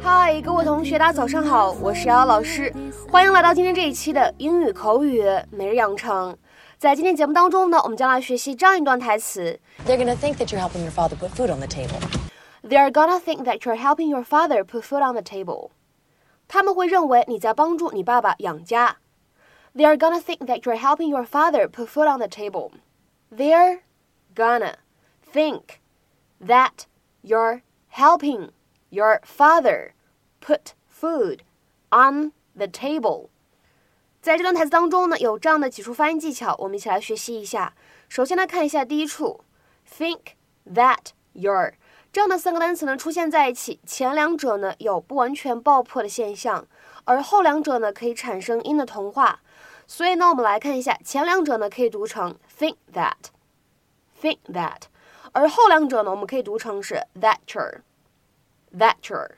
嗨，各位同学，大家早上好，我是瑶瑶老师，欢迎来到今天这一期的英语口语每日养成。在今天节目当中呢，我们将来学习这样一段台词：They're gonna think that you're helping your father put food on the table. They're gonna think that you're helping your father put food on the table. 他们会认为你在帮助你爸爸养家。They're gonna think that you're helping your father put food on the table. They're gonna think that you're helping your father put food on the table。在这段台词当中呢，有这样的几处发音技巧，我们一起来学习一下。首先来看一下第一处，think that you're 这样的三个单词呢出现在一起，前两者呢有不完全爆破的现象，而后两者呢可以产生音的同化。所以呢，我们来看一下，前两者呢可以读成 think that，think that。 而后两者呢，我们可以读成是 thatcher，thatcher。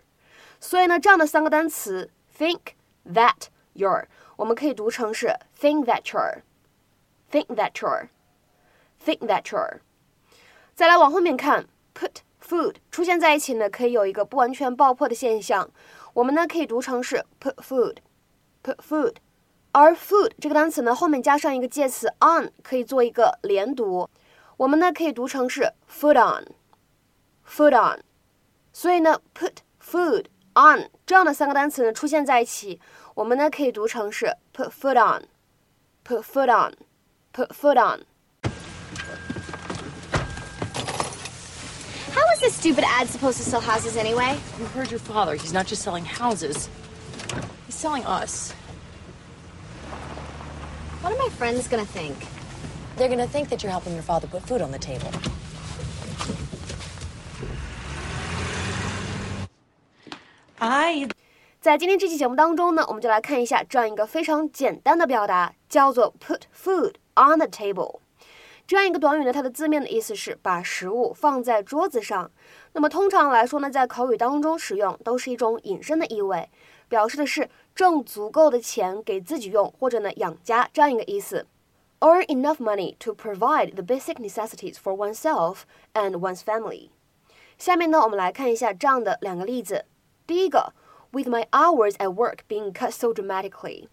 所以呢，这样的三个单词 think that your，我们可以读成是 think thatcher，think thatcher，think thatcher。再来往后面看，put food 出现在一起呢，可以有一个不完全爆破的现象，我们呢可以读成是 put food，put food。而 food 这个单词呢，后面加上一个介词 on，可以做一个连读。我们呢可以读成是 food on，food on，所以呢 put food on 这样的三个单词呢出现在一起，我们呢可以读成是 put food on，put food on，put food on。How is this stupid ad supposed to sell houses anyway? You heard your father. He's not just selling houses. He's selling us. What are my friends gonna think? They're gonna think that you're helping your father put food on the table. I 在今天这期节目当中呢，我们就来看一下这样一个非常简单的表达，叫做 put food on the table。这样一个短语呢，它的字面的意思是把食物放在桌子上。那么通常来说呢，在口语当中使用都是一种引申的意味，表示的是挣足够的钱给自己用，或者呢养家这样一个意思。earn enough money to provide the basic necessities for oneself and one's family。下面呢，我们来看一下这样的两个例子。第一个，With my hours at work being cut so dramatically,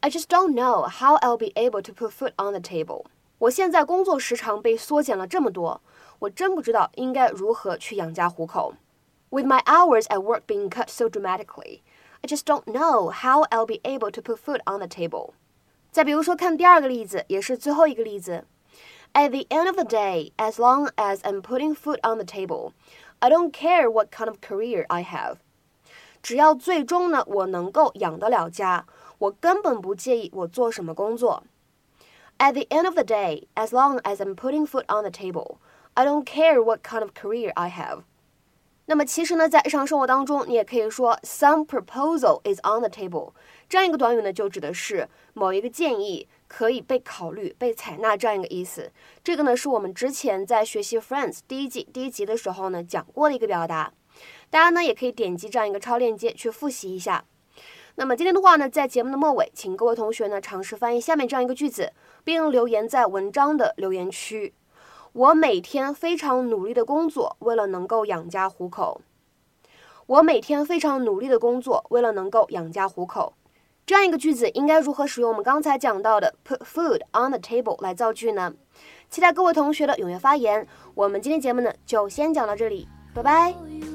I just don't know how I'll be able to put food on the table。我现在工作时长被缩减了这么多，我真不知道应该如何去养家糊口。With my hours at work being cut so dramatically, I just don't know how I'll be able to put food on the table. 再比如说，看第二个例子，也是最后一个例子。At the end of the day, as long as I'm putting food on the table, I don't care what kind of career I have. 只要最终呢，我能够养得了家，我根本不介意我做什么工作。At the end of the day, as long as I'm putting food on the table, I don't care what kind of career I have. 那么其实呢，在日常生活当中，你也可以说 some proposal is on the table。这样一个短语呢，就指的是某一个建议可以被考虑、被采纳这样一个意思。这个呢，是我们之前在学习 Friends 第一季第一集的时候呢讲过的一个表达。大家呢也可以点击这样一个超链接去复习一下。那么今天的话呢，在节目的末尾，请各位同学呢尝试翻译下面这样一个句子，并留言在文章的留言区。我每天非常努力的工作，为了能够养家糊口。我每天非常努力的工作，为了能够养家糊口。这样一个句子应该如何使用我们刚才讲到的 put food on the table 来造句呢？期待各位同学的踊跃发言。我们今天节目呢就先讲到这里，拜拜。